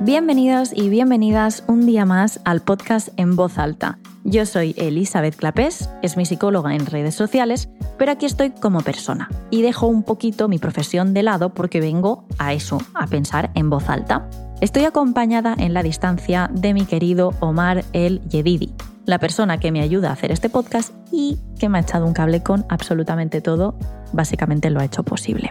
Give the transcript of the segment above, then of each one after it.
Bienvenidos y bienvenidas un día más al podcast En Voz Alta. Yo soy Elizabeth Clapés, es mi psicóloga en redes sociales, pero aquí estoy como persona y dejo un poquito mi profesión de lado porque vengo a eso, a pensar en voz alta. Estoy acompañada en la distancia de mi querido Omar El Yedidi, la persona que me ayuda a hacer este podcast y que me ha echado un cable con absolutamente todo, básicamente lo ha hecho posible.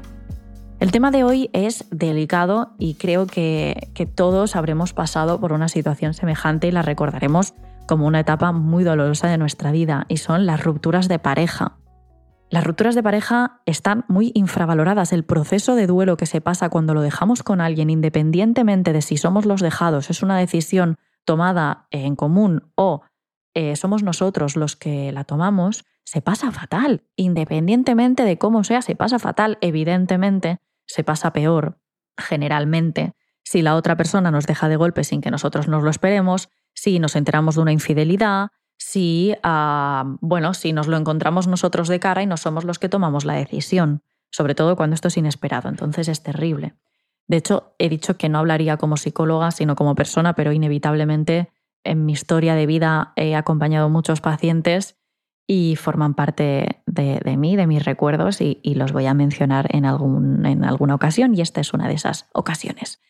El tema de hoy es delicado y creo que, todos habremos pasado por una situación semejante y la recordaremos como una etapa muy dolorosa de nuestra vida y son las rupturas de pareja. Las rupturas de pareja están muy infravaloradas. El proceso de duelo que se pasa cuando lo dejamos con alguien, independientemente de si somos los dejados, es una decisión tomada en común o eh, somos nosotros los que la tomamos, se pasa fatal. Independientemente de cómo sea, se pasa fatal. Evidentemente, se pasa peor, generalmente, si la otra persona nos deja de golpe sin que nosotros nos lo esperemos, si nos enteramos de una infidelidad, si, ah, bueno, si nos lo encontramos nosotros de cara y no somos los que tomamos la decisión, sobre todo cuando esto es inesperado, entonces es terrible. De hecho, he dicho que no hablaría como psicóloga, sino como persona, pero inevitablemente en mi historia de vida he acompañado muchos pacientes y forman parte de, mí, de mis recuerdos y, los voy a mencionar en, algún, en alguna ocasión y esta es una de esas ocasiones.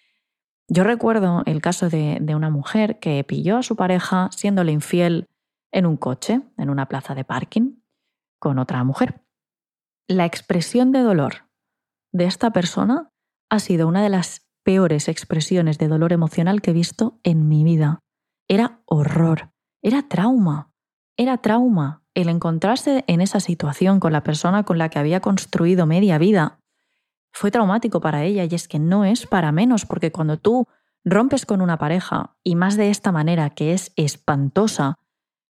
Yo recuerdo el caso de, de una mujer que pilló a su pareja siéndole infiel en un coche, en una plaza de parking, con otra mujer. La expresión de dolor de esta persona ha sido una de las peores expresiones de dolor emocional que he visto en mi vida. Era horror, era trauma, era trauma el encontrarse en esa situación con la persona con la que había construido media vida fue traumático para ella y es que no es para menos porque cuando tú rompes con una pareja y más de esta manera que es espantosa,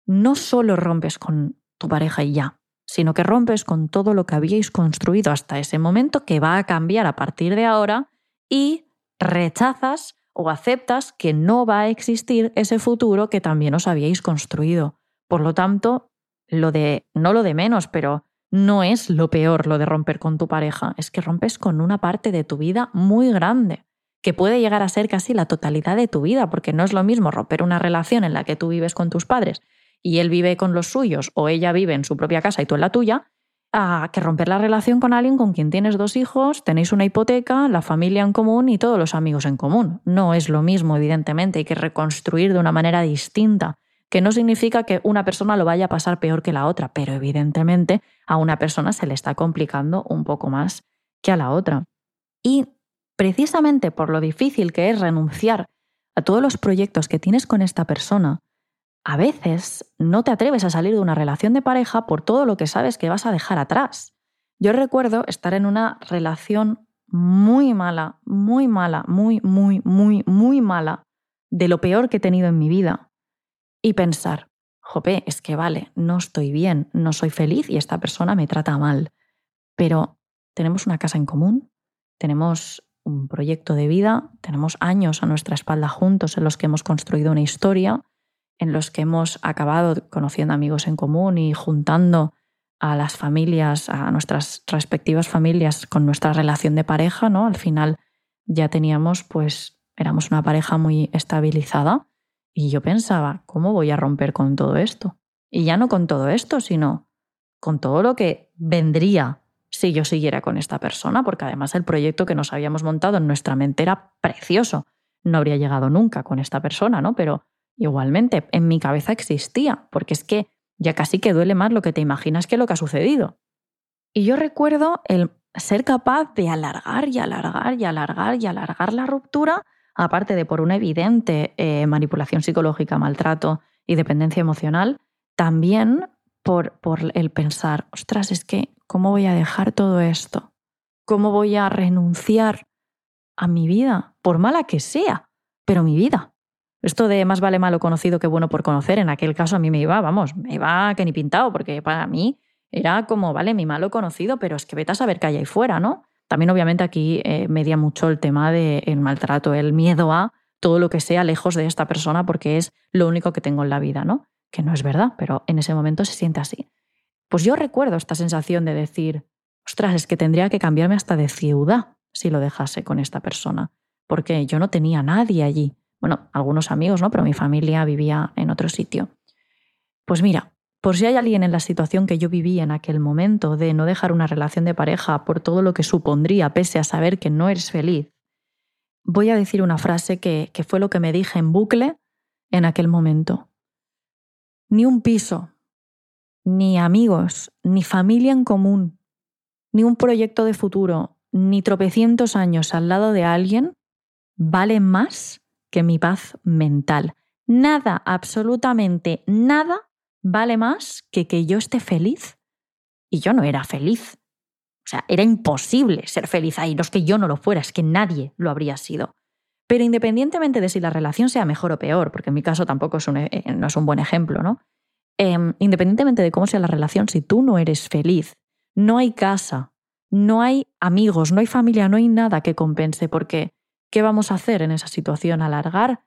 no solo rompes con tu pareja y ya, sino que rompes con todo lo que habíais construido hasta ese momento que va a cambiar a partir de ahora y rechazas o aceptas que no va a existir ese futuro que también os habíais construido. Por lo tanto, lo de, no lo de menos, pero no es lo peor lo de romper con tu pareja, es que rompes con una parte de tu vida muy grande, que puede llegar a ser casi la totalidad de tu vida, porque no es lo mismo romper una relación en la que tú vives con tus padres y él vive con los suyos o ella vive en su propia casa y tú en la tuya, a que romper la relación con alguien con quien tienes dos hijos, tenéis una hipoteca, la familia en común y todos los amigos en común. No es lo mismo, evidentemente, hay que reconstruir de una manera distinta que no significa que una persona lo vaya a pasar peor que la otra, pero evidentemente a una persona se le está complicando un poco más que a la otra. Y precisamente por lo difícil que es renunciar a todos los proyectos que tienes con esta persona, a veces no te atreves a salir de una relación de pareja por todo lo que sabes que vas a dejar atrás. Yo recuerdo estar en una relación muy mala, muy mala, muy, muy, muy, muy mala, de lo peor que he tenido en mi vida y pensar, jope, es que vale, no estoy bien, no soy feliz y esta persona me trata mal, pero tenemos una casa en común, tenemos un proyecto de vida, tenemos años a nuestra espalda juntos en los que hemos construido una historia, en los que hemos acabado conociendo amigos en común y juntando a las familias, a nuestras respectivas familias con nuestra relación de pareja, ¿no? Al final ya teníamos, pues, éramos una pareja muy estabilizada y yo pensaba, ¿cómo voy a romper con todo esto? Y ya no con todo esto, sino con todo lo que vendría si yo siguiera con esta persona, porque además el proyecto que nos habíamos montado en nuestra mente era precioso. No habría llegado nunca con esta persona, ¿no? Pero igualmente en mi cabeza existía, porque es que ya casi que duele más lo que te imaginas que lo que ha sucedido. Y yo recuerdo el ser capaz de alargar y alargar y alargar y alargar la ruptura aparte de por una evidente eh, manipulación psicológica, maltrato y dependencia emocional, también por, por el pensar, ostras, es que, ¿cómo voy a dejar todo esto? ¿Cómo voy a renunciar a mi vida? Por mala que sea, pero mi vida. Esto de más vale malo conocido que bueno por conocer, en aquel caso a mí me iba, vamos, me iba que ni pintado, porque para mí era como, vale, mi malo conocido, pero es que vete a saber qué hay ahí fuera, ¿no? También obviamente aquí eh, media mucho el tema del maltrato, el miedo a todo lo que sea lejos de esta persona porque es lo único que tengo en la vida, ¿no? Que no es verdad, pero en ese momento se siente así. Pues yo recuerdo esta sensación de decir, ostras, es que tendría que cambiarme hasta de ciudad si lo dejase con esta persona. porque yo no tenía nadie allí. Bueno, algunos amigos, ¿no? Pero mi familia vivía en otro sitio. Pues mira, por si hay alguien en la situación que yo viví en aquel momento de no dejar una relación de pareja por todo lo que supondría, pese a saber que no eres feliz, voy a decir una frase que, que fue lo que me dije en bucle en aquel momento. Ni un piso, ni amigos, ni familia en común, ni un proyecto de futuro, ni tropecientos años al lado de alguien vale más que mi paz mental. Nada, absolutamente nada vale más que que yo esté feliz. Y yo no era feliz. O sea, era imposible ser feliz ahí. No es que yo no lo fuera, es que nadie lo habría sido. Pero independientemente de si la relación sea mejor o peor, porque en mi caso tampoco es un, e, eh, no es un buen ejemplo, ¿no? Em, independientemente de cómo sea la relación, si tú no eres feliz, no hay casa, no hay amigos, no hay familia, no hay nada que compense, porque ¿qué vamos a hacer en esa situación? ¿Alargar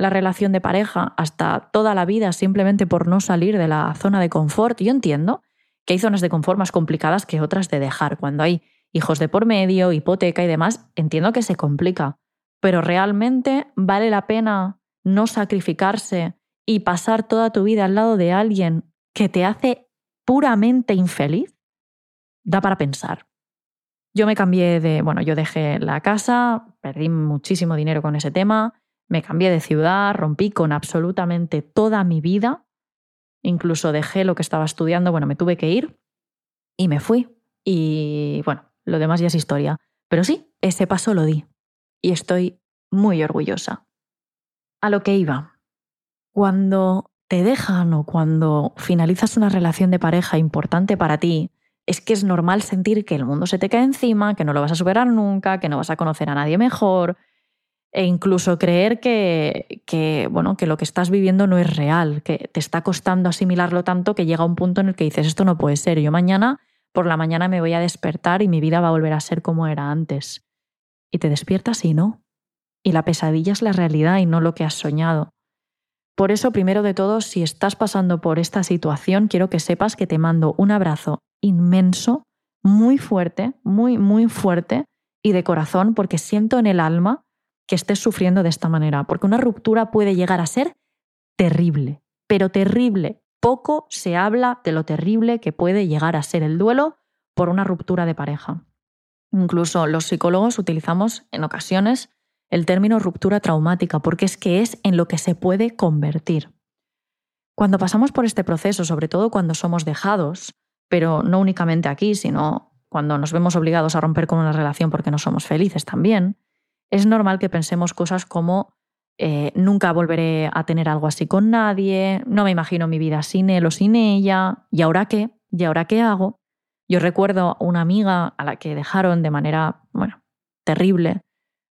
la relación de pareja hasta toda la vida simplemente por no salir de la zona de confort. Yo entiendo que hay zonas de confort más complicadas que otras de dejar. Cuando hay hijos de por medio, hipoteca y demás, entiendo que se complica. Pero realmente vale la pena no sacrificarse y pasar toda tu vida al lado de alguien que te hace puramente infeliz. Da para pensar. Yo me cambié de, bueno, yo dejé la casa, perdí muchísimo dinero con ese tema, me cambié de ciudad, rompí con absolutamente toda mi vida, incluso dejé lo que estaba estudiando, bueno, me tuve que ir y me fui. Y bueno, lo demás ya es historia. Pero sí, ese paso lo di y estoy muy orgullosa. A lo que iba. Cuando te dejan o cuando finalizas una relación de pareja importante para ti, es que es normal sentir que el mundo se te cae encima, que no lo vas a superar nunca, que no vas a conocer a nadie mejor, e incluso creer que, que, bueno, que lo que estás viviendo no es real, que te está costando asimilarlo tanto que llega un punto en el que dices, esto no puede ser, yo mañana por la mañana me voy a despertar y mi vida va a volver a ser como era antes. Y te despiertas y no. Y la pesadilla es la realidad y no lo que has soñado. Por eso, primero de todo, si estás pasando por esta situación, quiero que sepas que te mando un abrazo inmenso, muy fuerte, muy, muy fuerte y de corazón, porque siento en el alma que estés sufriendo de esta manera, porque una ruptura puede llegar a ser terrible, pero terrible. Poco se habla de lo terrible que puede llegar a ser el duelo por una ruptura de pareja. Incluso los psicólogos utilizamos en ocasiones el término ruptura traumática, porque es que es en lo que se puede convertir. Cuando pasamos por este proceso, sobre todo cuando somos dejados, pero no únicamente aquí, sino cuando nos vemos obligados a romper con una relación porque no somos felices también, es normal que pensemos cosas como eh, nunca volveré a tener algo así con nadie, no me imagino mi vida sin él o sin ella, ¿y ahora qué? ¿Y ahora qué hago? Yo recuerdo una amiga a la que dejaron de manera, bueno, terrible,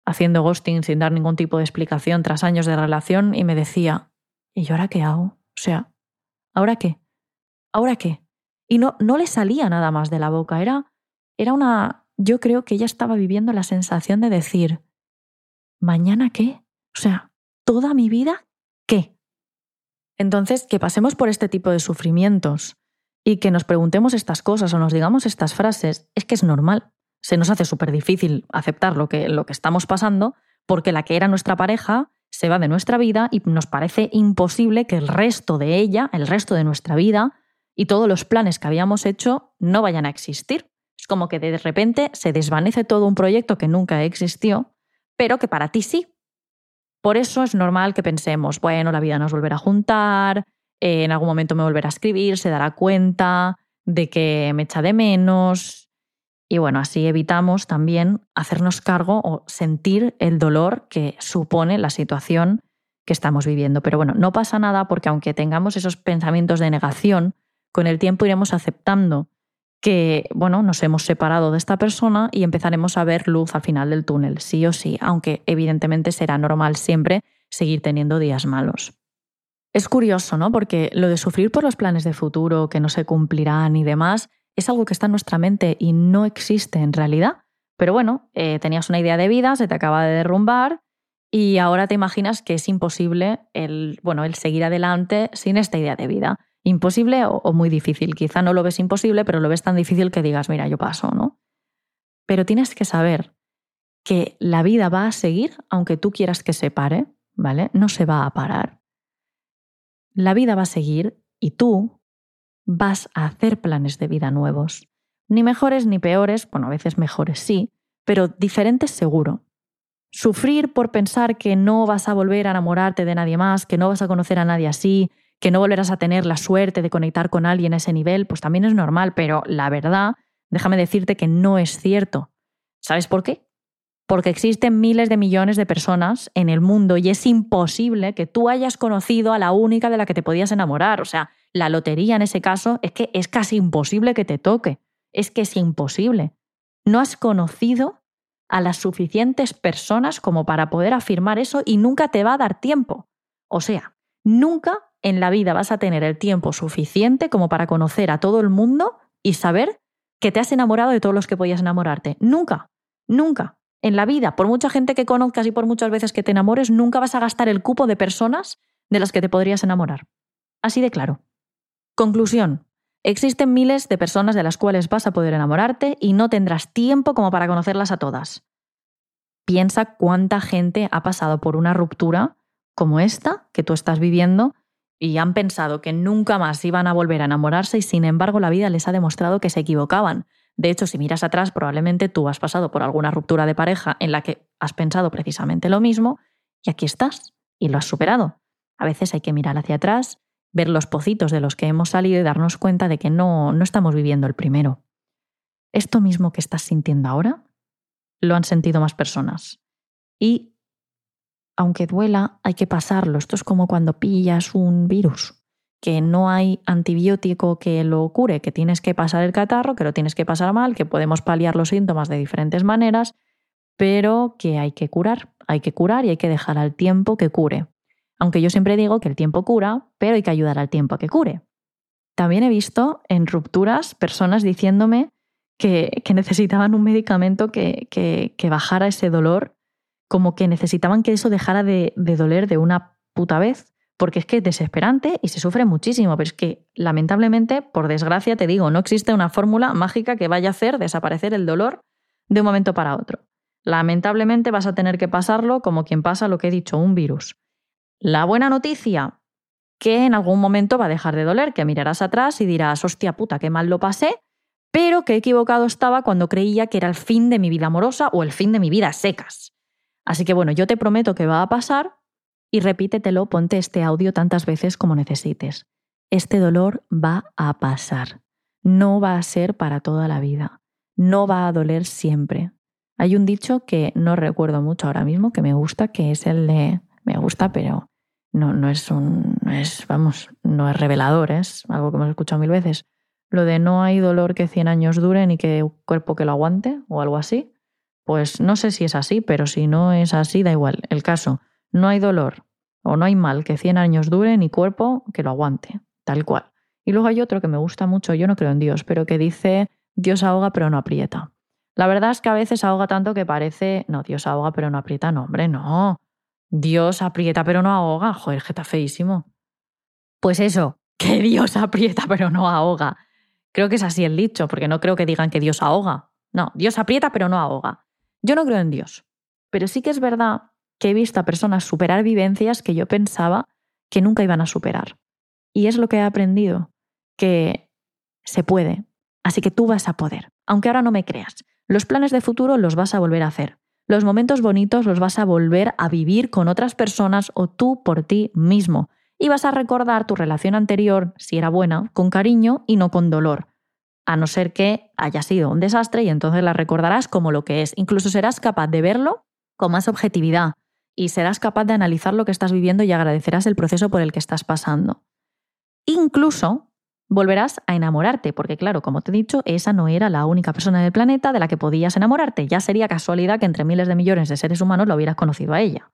haciendo ghosting sin dar ningún tipo de explicación tras años de relación y me decía, ¿y yo ahora qué hago? O sea, ¿ahora qué? ¿Ahora qué? Y no, no le salía nada más de la boca, era, era una... Yo creo que ella estaba viviendo la sensación de decir, ¿mañana qué? O sea, ¿toda mi vida qué? Entonces, que pasemos por este tipo de sufrimientos y que nos preguntemos estas cosas o nos digamos estas frases, es que es normal. Se nos hace súper difícil aceptar lo que, lo que estamos pasando porque la que era nuestra pareja se va de nuestra vida y nos parece imposible que el resto de ella, el resto de nuestra vida y todos los planes que habíamos hecho no vayan a existir. Es como que de repente se desvanece todo un proyecto que nunca existió pero que para ti sí. Por eso es normal que pensemos, bueno, la vida nos volverá a juntar, eh, en algún momento me volverá a escribir, se dará cuenta de que me echa de menos. Y bueno, así evitamos también hacernos cargo o sentir el dolor que supone la situación que estamos viviendo. Pero bueno, no pasa nada porque aunque tengamos esos pensamientos de negación, con el tiempo iremos aceptando que, bueno, nos hemos separado de esta persona y empezaremos a ver luz al final del túnel, sí o sí, aunque evidentemente será normal siempre seguir teniendo días malos. Es curioso, ¿no? Porque lo de sufrir por los planes de futuro que no se cumplirán y demás es algo que está en nuestra mente y no existe en realidad. Pero bueno, eh, tenías una idea de vida, se te acaba de derrumbar y ahora te imaginas que es imposible el, bueno, el seguir adelante sin esta idea de vida imposible o, muy difícil. Quizá no lo ves imposible, pero lo ves tan difícil que digas, mira, yo paso, ¿no? Pero tienes que saber que la vida va a seguir aunque tú quieras que se pare, ¿vale? No se va a parar. La vida va a seguir y tú vas a hacer planes de vida nuevos. Ni mejores ni peores, bueno, a veces mejores sí, pero diferentes seguro. Sufrir por pensar que no vas a volver a enamorarte de nadie más, que no vas a conocer a nadie así, que no volverás a tener la suerte de conectar con alguien a ese nivel, pues también es normal, pero la verdad, déjame decirte que no es cierto. ¿Sabes por qué? Porque existen miles de millones de personas en el mundo y es imposible que tú hayas conocido a la única de la que te podías enamorar. O sea, la lotería en ese caso es que es casi imposible que te toque. Es que es imposible. No has conocido a las suficientes personas como para poder afirmar eso y nunca te va a dar tiempo. O sea, nunca en la vida vas a tener el tiempo suficiente como para conocer a todo el mundo y saber que te has enamorado de todos los que podías enamorarte. Nunca, nunca. En la vida, por mucha gente que conozcas y por muchas veces que te enamores, nunca vas a gastar el cupo de personas de las que te podrías enamorar. Así de claro. Conclusión. Existen miles de personas de las cuales vas a poder enamorarte y no tendrás tiempo como para conocerlas a todas. Piensa cuánta gente ha pasado por una ruptura como esta que tú estás viviendo y han pensado que nunca más iban a volver a enamorarse y sin embargo la vida les ha demostrado que se equivocaban. De hecho, si miras atrás, probablemente tú has pasado por alguna ruptura de pareja en la que has pensado precisamente lo mismo y aquí estás y lo has superado. A veces hay que mirar hacia atrás, ver los pocitos de los que hemos salido y darnos cuenta de que no, no estamos viviendo el primero. Esto mismo que estás sintiendo ahora, lo han sentido más personas. Y aunque duela, hay que pasarlo. Esto es como cuando pillas un virus, que no hay antibiótico que lo cure, que tienes que pasar el catarro, que lo tienes que pasar mal, que podemos paliar los síntomas de diferentes maneras, pero que hay que curar. Hay que curar y hay que dejar al tiempo que cure. Aunque yo siempre digo que el tiempo cura, pero hay que ayudar al tiempo a que cure. También he visto en rupturas personas diciéndome que, necesitaban un medicamento que, bajara ese dolor como que necesitaban que eso dejara de, doler de una puta vez, porque es que es desesperante y se sufre muchísimo, pero es que lamentablemente, por desgracia, te digo, no existe una fórmula mágica que vaya a hacer desaparecer el dolor de un momento para otro. Lamentablemente vas a tener que pasarlo como quien pasa lo que he dicho, un virus. La buena noticia, que en algún momento va a dejar de doler, que mirarás atrás y dirás, hostia puta, qué mal lo pasé, pero qué equivocado estaba cuando creía que era el fin de mi vida amorosa o el fin de mi vida secas. Así que bueno, yo te prometo que va a pasar y repítetelo, ponte este audio tantas veces como necesites. Este dolor va a pasar. No va a ser para toda la vida. No va a doler siempre. Hay un dicho que no recuerdo mucho ahora mismo, que me gusta, que es el de me gusta, pero no, no es un, no es, vamos, no es revelador, es algo que hemos escuchado mil veces. Lo de no hay dolor que 100 años dure ni que cuerpo que lo aguante o algo así. Pues no sé si es así, pero si no es así, da igual. El caso, no hay dolor o no hay mal que 100 años dure ni cuerpo que lo aguante, tal cual. Y luego hay otro que me gusta mucho, yo no creo en Dios, pero que dice, Dios ahoga pero no aprieta. La verdad es que a veces ahoga tanto que parece, no, Dios ahoga pero no aprieta, no, hombre, no. Dios aprieta pero no ahoga, joder, que está feísimo. Pues eso, que Dios aprieta pero no ahoga. Creo que es así el dicho, porque no creo que digan que Dios ahoga. No, Dios aprieta pero no ahoga. Yo no creo en Dios, pero sí que es verdad que he visto a personas superar vivencias que yo pensaba que nunca iban a superar. Y es lo que he aprendido, que se puede. Así que tú vas a poder, aunque ahora no me creas. Los planes de futuro los vas a volver a hacer. Los momentos bonitos los vas a volver a vivir con otras personas o tú por ti mismo. Y vas a recordar tu relación anterior, si era buena, con cariño y no con dolor a no ser que haya sido un desastre y entonces la recordarás como lo que es. Incluso serás capaz de verlo con más objetividad y serás capaz de analizar lo que estás viviendo y agradecerás el proceso por el que estás pasando. Incluso volverás a enamorarte, porque claro, como te he dicho, esa no era la única persona del planeta de la que podías enamorarte. Ya sería casualidad que entre miles de millones de seres humanos lo hubieras conocido a ella.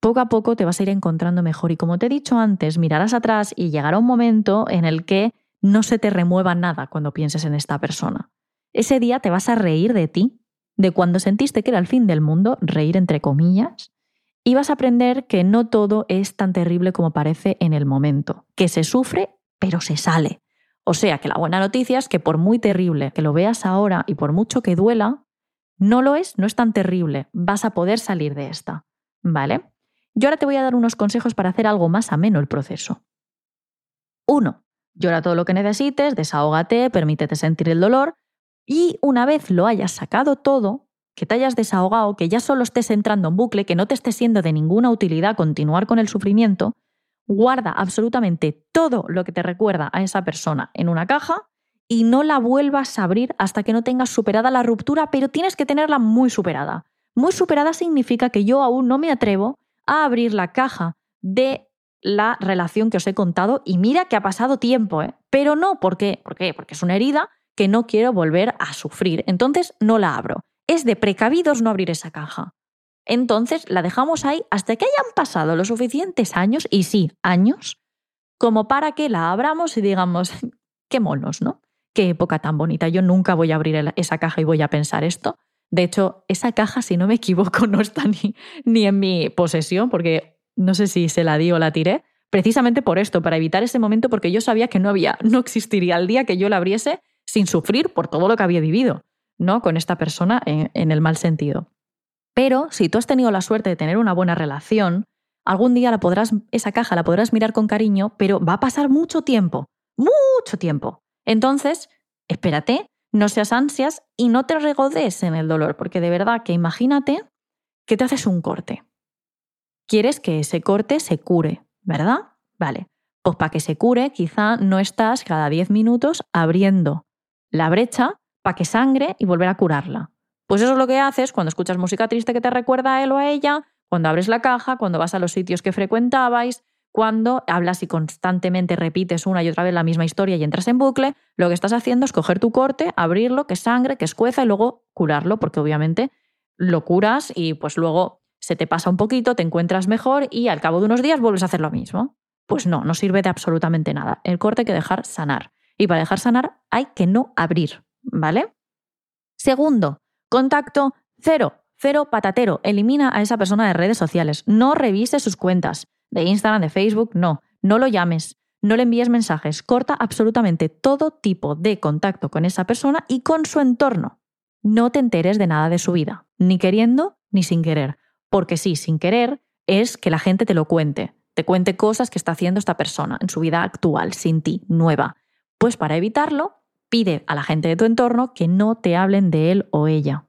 Poco a poco te vas a ir encontrando mejor y como te he dicho antes, mirarás atrás y llegará un momento en el que no se te remueva nada cuando pienses en esta persona. Ese día te vas a reír de ti, de cuando sentiste que era el fin del mundo, reír entre comillas, y vas a aprender que no todo es tan terrible como parece en el momento, que se sufre, pero se sale. O sea que la buena noticia es que por muy terrible que lo veas ahora y por mucho que duela, No lo es, no es tan terrible, vas a poder salir de esta. ¿Vale? Yo ahora te voy a dar unos consejos para hacer algo más ameno el proceso. Uno, Llora todo lo que necesites, desahógate, permítete sentir el dolor y una vez lo hayas sacado todo, que te hayas desahogado, que ya solo estés entrando en bucle, que no te esté siendo de ninguna utilidad continuar con el sufrimiento, guarda absolutamente todo lo que te recuerda a esa persona en una caja y no la vuelvas a abrir hasta que no tengas superada la ruptura, pero tienes que tenerla muy superada. Muy superada significa que yo aún no me atrevo a abrir la caja de la relación que os he contado y mira que ha pasado tiempo, ¿eh? pero no, ¿por qué? ¿por qué? Porque es una herida que no quiero volver a sufrir, entonces no la abro. Es de precavidos no abrir esa caja. Entonces la dejamos ahí hasta que hayan pasado los suficientes años, y sí, años, como para que la abramos y digamos, qué monos, ¿no? Qué época tan bonita. Yo nunca voy a abrir esa caja y voy a pensar esto. De hecho, esa caja, si no me equivoco, no está ni, ni en mi posesión, porque no sé si se la di o la tiré, precisamente por esto, para evitar ese momento, porque yo sabía que no había, no existiría el día que yo la abriese sin sufrir por todo lo que había vivido, ¿no? Con esta persona en, el mal sentido. Pero si tú has tenido la suerte de tener una buena relación, algún día la podrás, esa caja la podrás mirar con cariño, pero va a pasar mucho tiempo, mucho tiempo. Entonces, espérate, no seas ansias y no te regodes en el dolor, porque de verdad que imagínate que te haces un corte quieres que ese corte se cure, ¿verdad? Vale, pues para que se cure quizá no estás cada 10 minutos abriendo la brecha para que sangre y volver a curarla. Pues eso es lo que haces cuando escuchas música triste que te recuerda a él o a ella, cuando abres la caja, cuando vas a los sitios que frecuentabais, cuando hablas y constantemente repites una y otra vez la misma historia y entras en bucle, lo que estás haciendo es coger tu corte, abrirlo, que sangre, que escueza y luego curarlo, porque obviamente lo curas y pues luego se te pasa un poquito, te encuentras mejor y al cabo de unos días vuelves a hacer lo mismo. Pues no, no sirve de absolutamente nada. El corte hay que dejar sanar. Y para dejar sanar hay que no abrir, ¿vale? Segundo, contacto cero, cero patatero. Elimina a esa persona de redes sociales. No revises sus cuentas de Instagram, de Facebook, no. No lo llames, no le envíes mensajes. Corta absolutamente todo tipo de contacto con esa persona y con su entorno. No te enteres de nada de su vida, ni queriendo ni sin querer porque sí, sin querer, es que la gente te lo cuente, te cuente cosas que está haciendo esta persona en su vida actual, sin ti, nueva. Pues para evitarlo, pide a la gente de tu entorno que no te hablen de él o ella.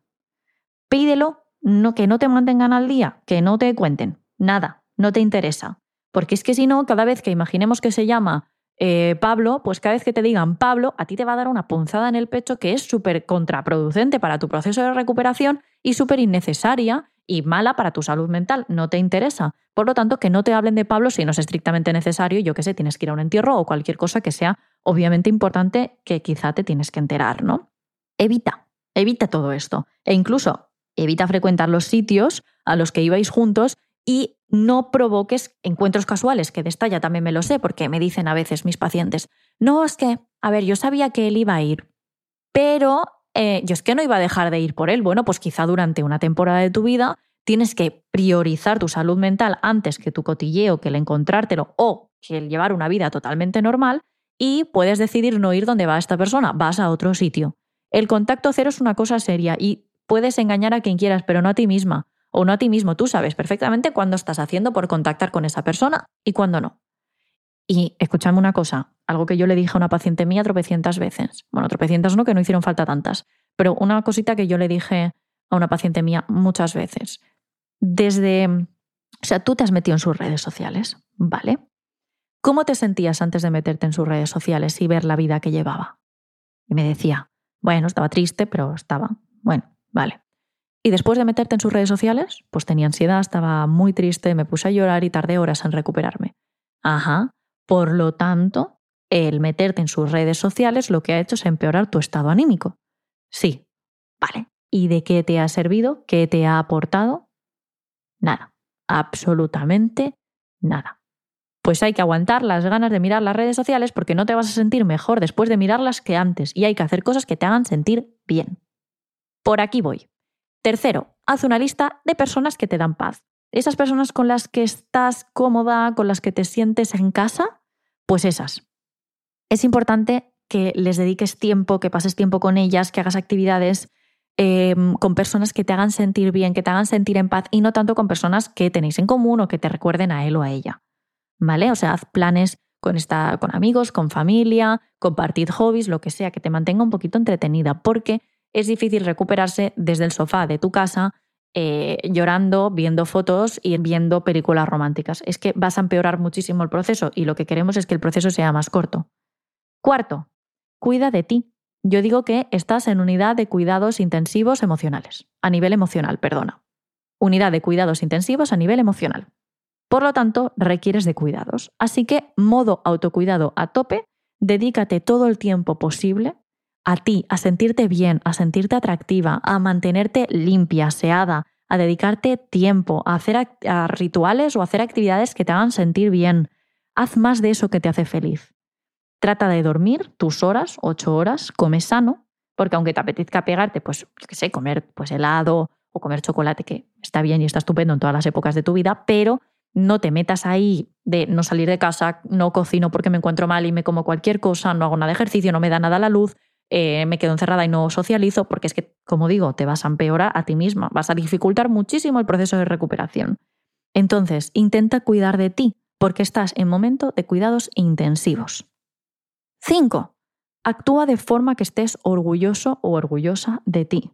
Pídelo, no, que no te mantengan al día, que no te cuenten, nada, no te interesa. Porque es que si no, cada vez que imaginemos que se llama eh, Pablo, pues cada vez que te digan Pablo, a ti te va a dar una punzada en el pecho que es súper contraproducente para tu proceso de recuperación y súper innecesaria y mala para tu salud mental, no te interesa. Por lo tanto, que no te hablen de Pablo si no es estrictamente necesario, yo que sé, tienes que ir a un entierro o cualquier cosa que sea obviamente importante que quizá te tienes que enterar, ¿no? Evita, evita todo esto. E incluso evita frecuentar los sitios a los que ibais juntos y no provoques encuentros casuales, que de esta ya también me lo sé, porque me dicen a veces mis pacientes, no, es que, a ver, yo sabía que él iba a ir, pero eh, yo es que no iba a dejar de ir por él. Bueno, pues quizá durante una temporada de tu vida tienes que priorizar tu salud mental antes que tu cotilleo, que el encontrártelo o que el llevar una vida totalmente normal y puedes decidir no ir donde va esta persona, vas a otro sitio. El contacto cero es una cosa seria y puedes engañar a quien quieras, pero no a ti misma o no a ti mismo. Tú sabes perfectamente cuándo estás haciendo por contactar con esa persona y cuándo no. Y escúchame una cosa, algo que yo le dije a una paciente mía tropecientas veces. Bueno, tropecientas no, que no hicieron falta tantas, pero una cosita que yo le dije a una paciente mía muchas veces. Desde, o sea, tú te has metido en sus redes sociales, ¿vale? ¿Cómo te sentías antes de meterte en sus redes sociales y ver la vida que llevaba? Y me decía, bueno, estaba triste, pero estaba, bueno, vale. Y después de meterte en sus redes sociales, pues tenía ansiedad, estaba muy triste, me puse a llorar y tardé horas en recuperarme. Ajá, por lo tanto, el meterte en sus redes sociales lo que ha hecho es empeorar tu estado anímico. Sí, vale. ¿Y de qué te ha servido? ¿Qué te ha aportado? Nada, absolutamente nada. Pues hay que aguantar las ganas de mirar las redes sociales porque no te vas a sentir mejor después de mirarlas que antes y hay que hacer cosas que te hagan sentir bien. Por aquí voy. Tercero, haz una lista de personas que te dan paz esas personas con las que estás cómoda, con las que te sientes en casa, pues esas. Es importante que les dediques tiempo, que pases tiempo con ellas, que hagas actividades em, con personas que te hagan sentir bien, que te hagan sentir en paz y no tanto con personas que tenéis en común o que te recuerden a él o a ella. ¿Vale? O sea, haz planes con, esta, con amigos, con familia, compartid hobbies, lo que sea, que te mantenga un poquito entretenida, porque es difícil recuperarse desde el sofá de tu casa eh, llorando, viendo fotos y viendo películas románticas. Es que vas a empeorar muchísimo el proceso y lo que queremos es que el proceso sea más corto. Cuarto, cuida de ti. Yo digo que estás en unidad de cuidados intensivos emocionales, a nivel emocional, perdona. Unidad de cuidados intensivos a nivel emocional. Por lo tanto, requieres de cuidados. Así que modo autocuidado a tope, dedícate todo el tiempo posible a ti, a sentirte bien, a sentirte atractiva, a mantenerte limpia, aseada, a dedicarte tiempo, a hacer rituales o hacer actividades que te hagan sentir bien. Haz más de eso que te hace feliz. Trata de dormir tus horas, ocho horas, come sano, porque aunque te apetezca pegarte, pues, yo qué sé, comer pues, helado o comer chocolate, que está bien y está estupendo en todas las épocas de tu vida, pero no te metas ahí de no salir de casa, no cocino porque me encuentro mal y me como cualquier cosa, no hago nada de ejercicio, no me da nada la luz, eh, me quedo encerrada y no socializo, porque es que, como digo, te vas a empeorar a ti misma, vas a dificultar muchísimo el proceso de recuperación. Entonces, intenta cuidar de ti, porque estás en momento de cuidados intensivos. 5. Actúa de forma que estés orgulloso o orgullosa de ti.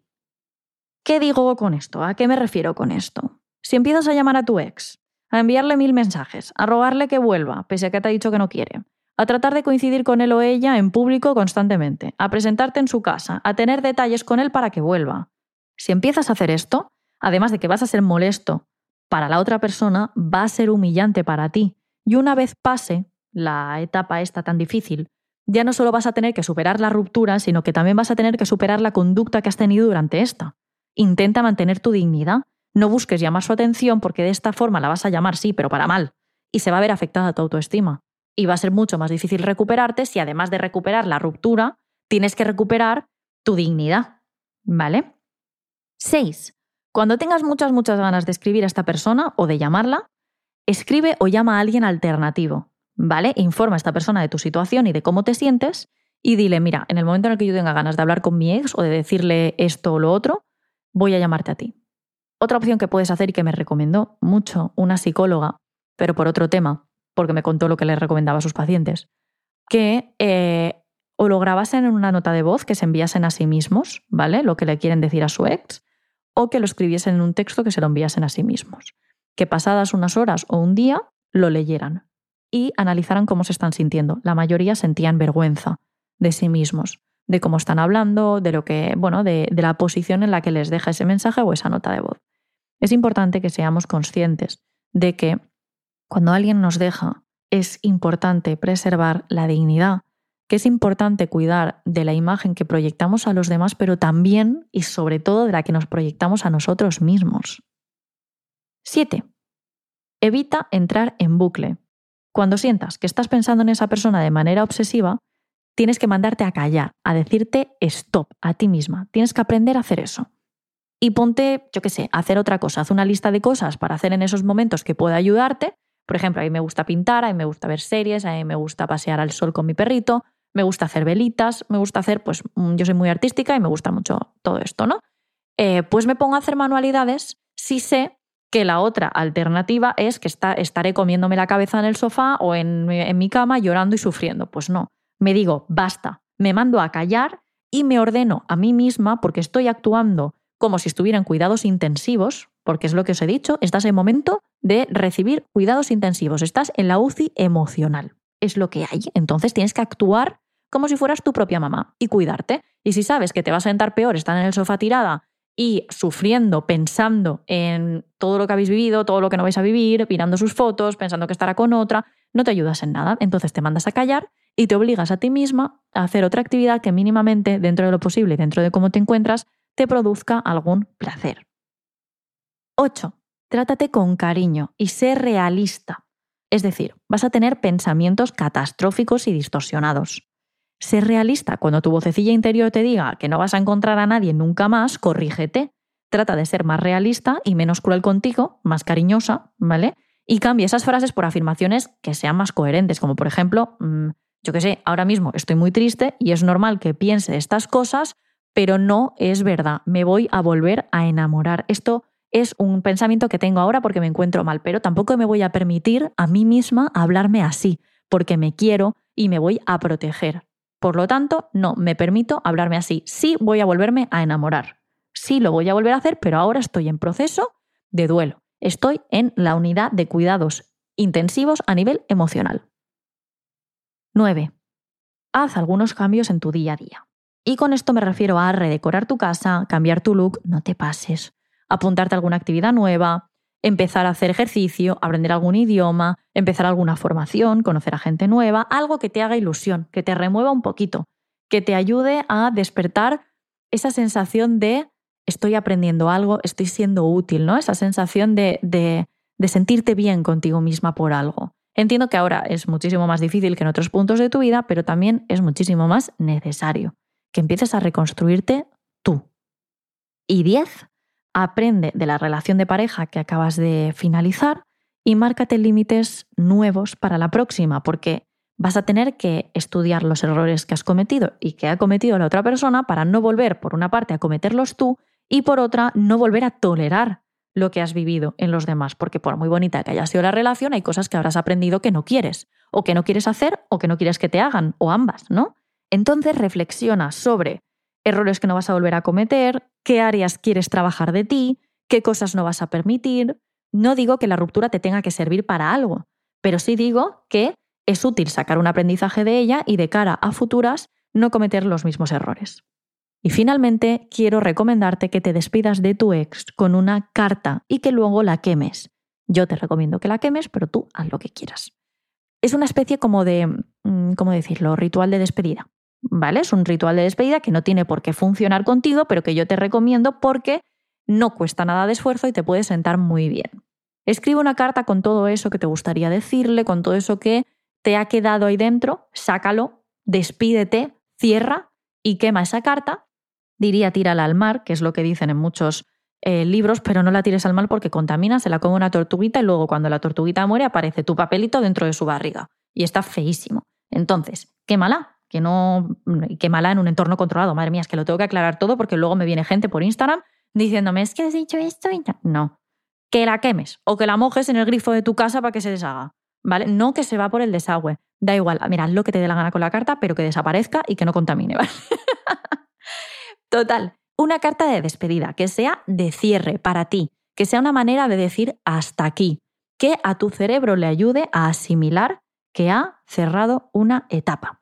¿Qué digo con esto? ¿A qué me refiero con esto? Si empiezas a llamar a tu ex, a enviarle mil mensajes, a rogarle que vuelva, pese a que te ha dicho que no quiere, a tratar de coincidir con él o ella en público constantemente, a presentarte en su casa, a tener detalles con él para que vuelva. Si empiezas a hacer esto, además de que vas a ser molesto para la otra persona, va a ser humillante para ti. Y una vez pase la etapa esta tan difícil, ya no solo vas a tener que superar la ruptura, sino que también vas a tener que superar la conducta que has tenido durante esta. Intenta mantener tu dignidad. No busques llamar su atención porque de esta forma la vas a llamar, sí, pero para mal. Y se va a ver afectada tu autoestima y va a ser mucho más difícil recuperarte si además de recuperar la ruptura, tienes que recuperar tu dignidad. ¿Vale? 6. Cuando tengas muchas, muchas ganas de escribir a esta persona o de llamarla, escribe o llama a alguien alternativo. ¿Vale? Informa a esta persona de tu situación y de cómo te sientes y dile, mira, en el momento en el que yo tenga ganas de hablar con mi ex o de decirle esto o lo otro, voy a llamarte a ti. Otra opción que puedes hacer y que me recomendó mucho una psicóloga, pero por otro tema, porque me contó lo que le recomendaba a sus pacientes, que eh, o lo grabasen en una nota de voz que se enviasen a sí mismos, ¿vale? Lo que le quieren decir a su ex, o que lo escribiesen en un texto que se lo enviasen a sí mismos. Que pasadas unas horas o un día lo leyeran y analizaran cómo se están sintiendo. La mayoría sentían vergüenza de sí mismos, de cómo están hablando, de lo que, bueno, de la posición en la que les deja ese mensaje o esa nota de voz. Es importante que seamos conscientes de que cuando alguien nos deja, es importante preservar la dignidad, que es importante cuidar de la imagen que proyectamos a los demás, pero también y sobre todo de la que nos proyectamos a nosotros mismos. 7. Evita entrar en bucle. Cuando sientas que estás pensando en esa persona de manera obsesiva, tienes que mandarte a callar, a decirte stop a ti misma. Tienes que aprender a hacer eso. Y ponte, yo qué sé, a hacer otra cosa. Haz una lista de cosas para hacer en esos momentos que pueda ayudarte por ejemplo, a mí me gusta pintar, a mí me gusta ver series, a mí me gusta pasear al sol con mi perrito, me gusta hacer velitas, me gusta hacer, pues mm, yo soy muy artística y me gusta mucho todo esto, ¿no? Eh, pues me pongo a hacer manualidades si sé que la otra alternativa es que está, estaré comiéndome la cabeza en el sofá o en, en mi cama llorando y sufriendo. Pues no, me digo, basta, me mando a callar y me ordeno a mí misma porque estoy actuando como si estuviera en cuidados intensivos, porque es lo que os he dicho, estás en momento de recibir cuidados intensivos, estás en la UCI emocional, es lo que hay. Entonces tienes que actuar como si fueras tu propia mamá y cuidarte. Y si sabes que te vas a sentar peor, estar en el sofá tirada y sufriendo, pensando en todo lo que habéis vivido, todo lo que no vais a vivir, mirando sus fotos, pensando que estará con otra, no te ayudas en nada. Entonces te mandas a callar y te obligas a ti misma a hacer otra actividad que mínimamente, dentro de lo posible, dentro de cómo te encuentras, te produzca algún placer. 8. Trátate con cariño y sé realista. Es decir, vas a tener pensamientos catastróficos y distorsionados. Sé realista cuando tu vocecilla interior te diga que no vas a encontrar a nadie nunca más, corrígete. Trata de ser más realista y menos cruel contigo, más cariñosa, ¿vale? Y cambia esas frases por afirmaciones que sean más coherentes, como por ejemplo, mm, yo qué sé, ahora mismo estoy muy triste y es normal que piense estas cosas pero no es verdad. Me voy a volver a enamorar. Esto es un pensamiento que tengo ahora porque me encuentro mal, pero tampoco me voy a permitir a mí misma hablarme así, porque me quiero y me voy a proteger. Por lo tanto, no me permito hablarme así. Sí voy a volverme a enamorar. Sí lo voy a volver a hacer, pero ahora estoy en proceso de duelo. Estoy en la unidad de cuidados intensivos a nivel emocional. 9. Haz algunos cambios en tu día a día. Y con esto me refiero a redecorar tu casa, cambiar tu look, no te pases, apuntarte a alguna actividad nueva, empezar a hacer ejercicio, aprender algún idioma, empezar alguna formación, conocer a gente nueva, algo que te haga ilusión, que te remueva un poquito, que te ayude a despertar esa sensación de estoy aprendiendo algo, estoy siendo útil, ¿no? Esa sensación de, de, de sentirte bien contigo misma por algo. Entiendo que ahora es muchísimo más difícil que en otros puntos de tu vida, pero también es muchísimo más necesario que empieces a reconstruirte tú. Y 10. Aprende de la relación de pareja que acabas de finalizar y márcate límites nuevos para la próxima, porque vas a tener que estudiar los errores que has cometido y que ha cometido la otra persona para no volver, por una parte, a cometerlos tú y por otra, no volver a tolerar lo que has vivido en los demás, porque por muy bonita que haya sido la relación, hay cosas que habrás aprendido que no quieres, o que no quieres hacer, o que no quieres que te hagan, o ambas, ¿no? Entonces reflexiona sobre errores que no vas a volver a cometer, qué áreas quieres trabajar de ti, qué cosas no vas a permitir. No digo que la ruptura te tenga que servir para algo, pero sí digo que es útil sacar un aprendizaje de ella y de cara a futuras no cometer los mismos errores. Y finalmente, quiero recomendarte que te despidas de tu ex con una carta y que luego la quemes. Yo te recomiendo que la quemes, pero tú haz lo que quieras. Es una especie como de, mm, ¿cómo decirlo?, ritual de despedida. ¿Vale? Es un ritual de despedida que no tiene por qué funcionar contigo, pero que yo te recomiendo porque no cuesta nada de esfuerzo y te puede sentar muy bien. Escribe una carta con todo eso que te gustaría decirle, con todo eso que te ha quedado ahí dentro, sácalo, despídete, cierra y quema esa carta diría tírala al mar, que es lo que dicen en muchos eh, libros, pero no la tires al mar porque contamina, se la come una tortuguita y luego cuando la tortuguita muere aparece tu papelito dentro de su barriga. Y está feísimo. Entonces, quémala, que no quémala en un entorno controlado. Madre mía, es que lo tengo que aclarar todo porque luego me viene gente por Instagram diciéndome, es que has dicho esto y no. Que la quemes o que la mojes en el grifo de tu casa para que se deshaga. ¿Vale? No que se va por el desagüe. Da igual, mira, lo que te dé la gana con la carta, pero que desaparezca y que no contamine, ¿vale? Total, una carta de despedida que sea de cierre para ti, que sea una manera de decir hasta aquí, que a tu cerebro le ayude a asimilar que ha cerrado una etapa.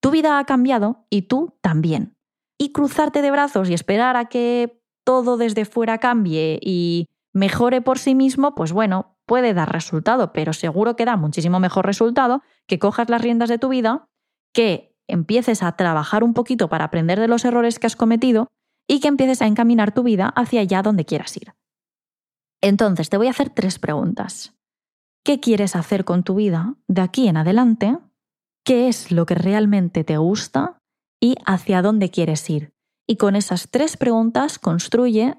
Tu vida ha cambiado y tú también. Y cruzarte de brazos y esperar a que todo desde fuera cambie y mejore por sí mismo, pues bueno, puede dar resultado, pero seguro que da muchísimo mejor resultado que cojas las riendas de tu vida, que empieces a trabajar un poquito para aprender de los errores que has cometido y que empieces a encaminar tu vida hacia allá donde quieras ir. Entonces, te voy a hacer tres preguntas. ¿Qué quieres hacer con tu vida de aquí en adelante? ¿Qué es lo que realmente te gusta? ¿Y hacia dónde quieres ir? Y con esas tres preguntas construye,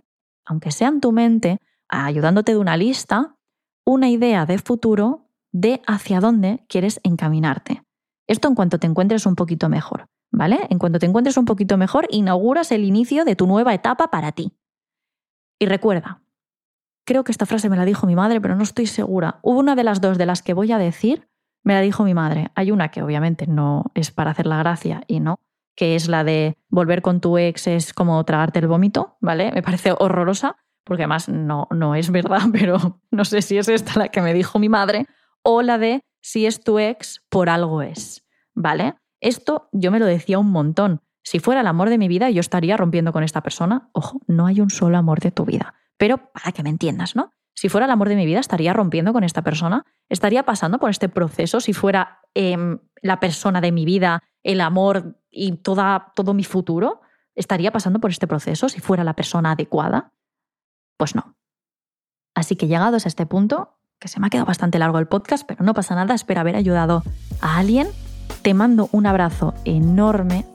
aunque sea en tu mente, ayudándote de una lista, una idea de futuro de hacia dónde quieres encaminarte. Esto en cuanto te encuentres un poquito mejor, ¿vale? En cuanto te encuentres un poquito mejor, inauguras el inicio de tu nueva etapa para ti. Y recuerda, creo que esta frase me la dijo mi madre, pero no estoy segura. Hubo una de las dos de las que voy a decir, me la dijo mi madre. Hay una que obviamente no es para hacer la gracia y no, que es la de volver con tu ex es como tragarte el vómito, ¿vale? Me parece horrorosa, porque además no, no es verdad, pero no sé si es esta la que me dijo mi madre, o la de si es tu ex, por algo es, ¿vale? Esto yo me lo decía un montón. Si fuera el amor de mi vida, yo estaría rompiendo con esta persona. Ojo, no hay un solo amor de tu vida. Pero para que me entiendas, ¿no? Si fuera el amor de mi vida, estaría rompiendo con esta persona, estaría pasando por este proceso. Si fuera em, la persona de mi vida, el amor y toda, todo mi futuro, estaría pasando por este proceso si fuera la persona adecuada. Pues no. Así que llegados a este punto, que se me ha quedado bastante largo el podcast, pero no pasa nada, espero haber ayudado a alguien. Te mando un abrazo enorme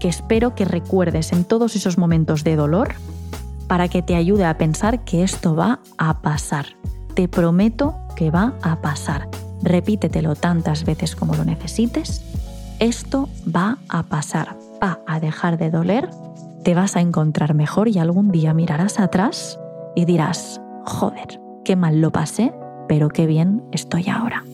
que espero que recuerdes en todos esos momentos de dolor para que te ayude a pensar que esto va a pasar. Te prometo que va a pasar. Repítetelo tantas veces como lo necesites. Esto va a pasar. Va a dejar de doler te vas a encontrar mejor y algún día mirarás atrás y dirás, joder, qué mal lo pasé, pero qué bien estoy ahora.